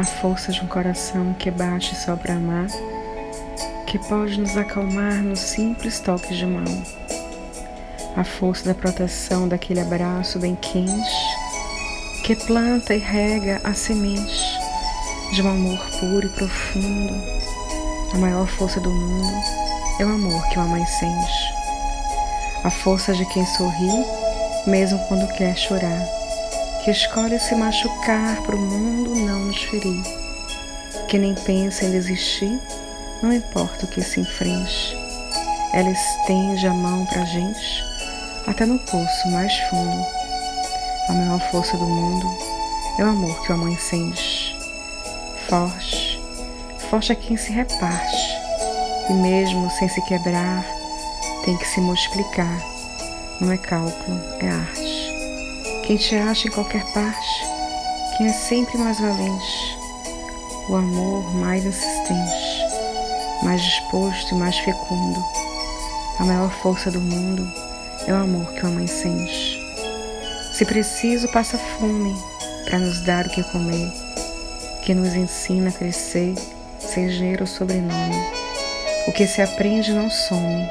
a força de um coração que bate só para amar, que pode nos acalmar no simples toque de mão, a força da proteção daquele abraço bem quente, que planta e rega a semente de um amor puro e profundo. A maior força do mundo é o amor que uma mãe sente. A força de quem sorri, mesmo quando quer chorar, que escolhe se machucar para o mundo não nos ferir, que nem pensa em desistir, não importa o que se enfrente. Ela estende a mão para a gente, até no poço mais fundo. A maior força do mundo é o amor que uma mãe sente forte, forte é quem se reparte, e mesmo sem se quebrar, tem que se multiplicar. Não é cálculo, é arte. Quem te acha em qualquer parte, quem é sempre mais valente, o amor mais insistente, mais disposto e mais fecundo. A maior força do mundo é o amor que uma mãe sente. Se preciso, passa fome para nos dar o que comer que nos ensina a crescer sem gênero sobrenome. O que se aprende não some,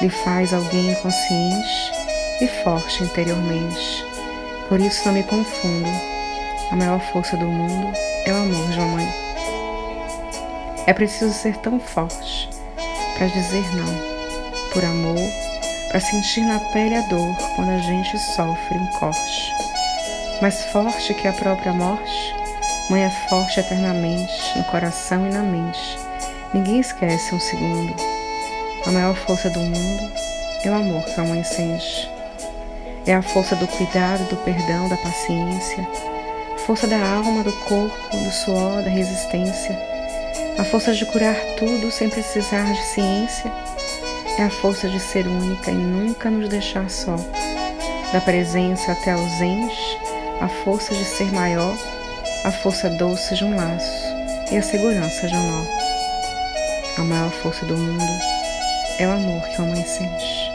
lhe faz alguém consciente e forte interiormente. Por isso não me confundo. A maior força do mundo é o amor de uma mãe. É preciso ser tão forte para dizer não, por amor, para sentir na pele a dor quando a gente sofre um corte. Mais forte que a própria morte, Mãe é forte eternamente, no coração e na mente. Ninguém esquece um segundo. A maior força do mundo é o amor que a mãe sente. É a força do cuidado, do perdão, da paciência. Força da alma, do corpo, do suor, da resistência. A força de curar tudo sem precisar de ciência. É a força de ser única e nunca nos deixar só. Da presença até ausente, a força de ser maior a força doce de um laço e a segurança de um nó. A maior força do mundo é o amor que a mãe sente.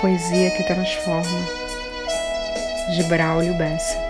Poesia que transforma, de Braulio Bessa.